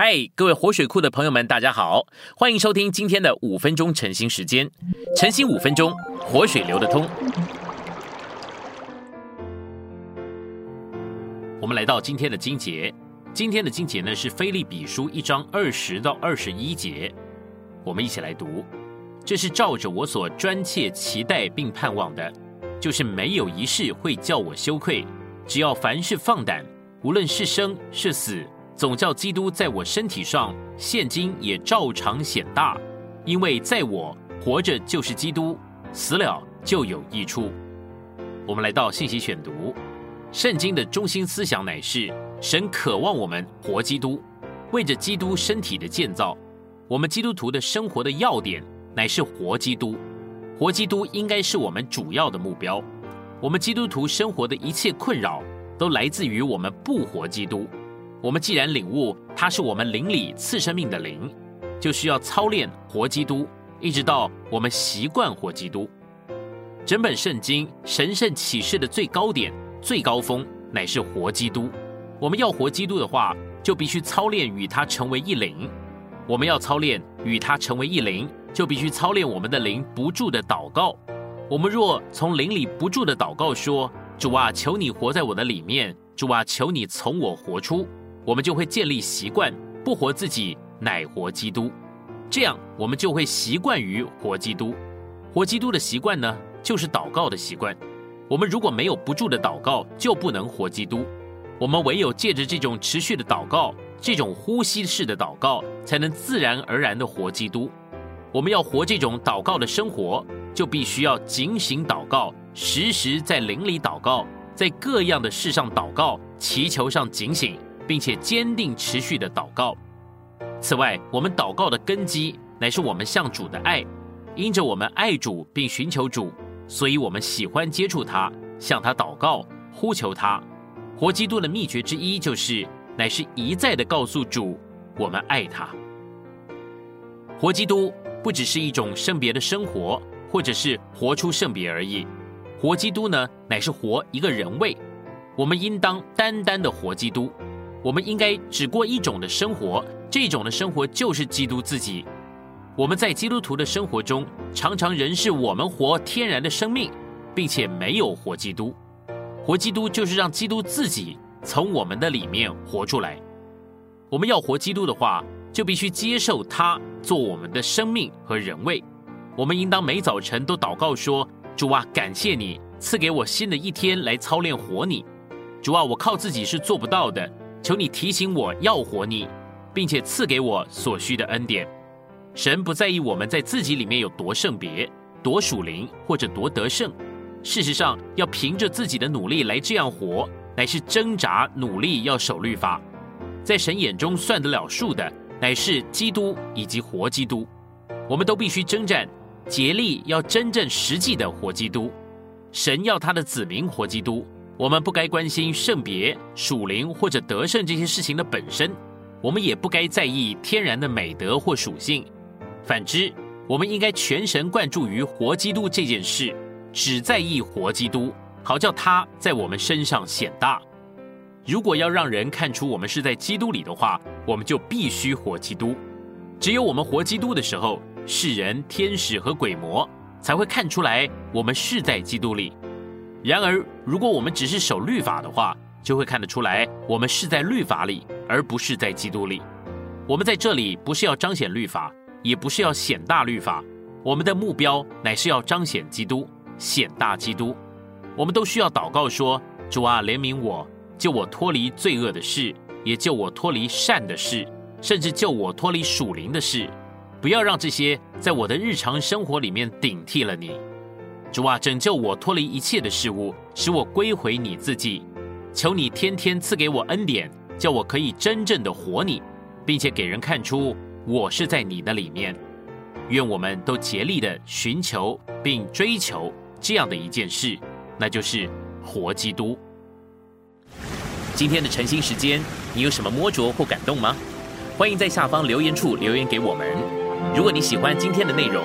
嗨，各位活水库的朋友们，大家好，欢迎收听今天的五分钟晨兴时间。晨兴五分钟，活水流得通。我们来到今天的经节，今天的经节呢是菲利比书一章二十到二十一节，我们一起来读。这是照着我所专切期待并盼望的，就是没有一事会叫我羞愧，只要凡事放胆，无论是生是死。总叫基督在我身体上，现今也照常显大，因为在我活着就是基督，死了就有益处。我们来到信息选读，圣经的中心思想乃是神渴望我们活基督，为着基督身体的建造。我们基督徒的生活的要点乃是活基督，活基督应该是我们主要的目标。我们基督徒生活的一切困扰，都来自于我们不活基督。我们既然领悟它是我们灵里赐生命的灵，就需要操练活基督，一直到我们习惯活基督。整本圣经神圣启示的最高点、最高峰乃是活基督。我们要活基督的话，就必须操练与他成为一灵。我们要操练与他成为一灵，就必须操练我们的灵不住的祷告。我们若从灵里不住的祷告说：“主啊，求你活在我的里面；主啊，求你从我活出。”我们就会建立习惯，不活自己，乃活基督。这样，我们就会习惯于活基督。活基督的习惯呢，就是祷告的习惯。我们如果没有不住的祷告，就不能活基督。我们唯有借着这种持续的祷告，这种呼吸式的祷告，才能自然而然的活基督。我们要活这种祷告的生活，就必须要警醒祷告，时时在灵里祷告，在各样的事上祷告，祈求上警醒。并且坚定持续的祷告。此外，我们祷告的根基乃是我们向主的爱，因着我们爱主并寻求主，所以我们喜欢接触他，向他祷告，呼求他。活基督的秘诀之一就是，乃是一再的告诉主，我们爱他。活基督不只是一种圣别的生活，或者是活出圣别而已。活基督呢，乃是活一个人位。我们应当单单的活基督。我们应该只过一种的生活，这种的生活就是基督自己。我们在基督徒的生活中，常常仍是我们活天然的生命，并且没有活基督。活基督就是让基督自己从我们的里面活出来。我们要活基督的话，就必须接受他做我们的生命和人位。我们应当每早晨都祷告说：“主啊，感谢你赐给我新的一天来操练活你。主啊，我靠自己是做不到的。”求你提醒我要活你，并且赐给我所需的恩典。神不在意我们在自己里面有多圣别、多属灵或者多得胜。事实上，要凭着自己的努力来这样活，乃是挣扎努力要守律法。在神眼中算得了数的，乃是基督以及活基督。我们都必须征战，竭力要真正实际的活基督。神要他的子民活基督。我们不该关心圣别、属灵或者得胜这些事情的本身，我们也不该在意天然的美德或属性。反之，我们应该全神贯注于活基督这件事，只在意活基督，好叫他在我们身上显大。如果要让人看出我们是在基督里的话，我们就必须活基督。只有我们活基督的时候，世人、天使和鬼魔才会看出来我们是在基督里。然而，如果我们只是守律法的话，就会看得出来，我们是在律法里，而不是在基督里。我们在这里不是要彰显律法，也不是要显大律法，我们的目标乃是要彰显基督，显大基督。我们都需要祷告说：“主啊，怜悯我，救我脱离罪恶的事，也救我脱离善的事，甚至救我脱离属灵的事。不要让这些在我的日常生活里面顶替了你。”主啊，拯救我脱离一切的事物，使我归回你自己。求你天天赐给我恩典，叫我可以真正的活你，并且给人看出我是在你的里面。愿我们都竭力的寻求并追求这样的一件事，那就是活基督。今天的晨兴时间，你有什么摸着或感动吗？欢迎在下方留言处留言给我们。如果你喜欢今天的内容，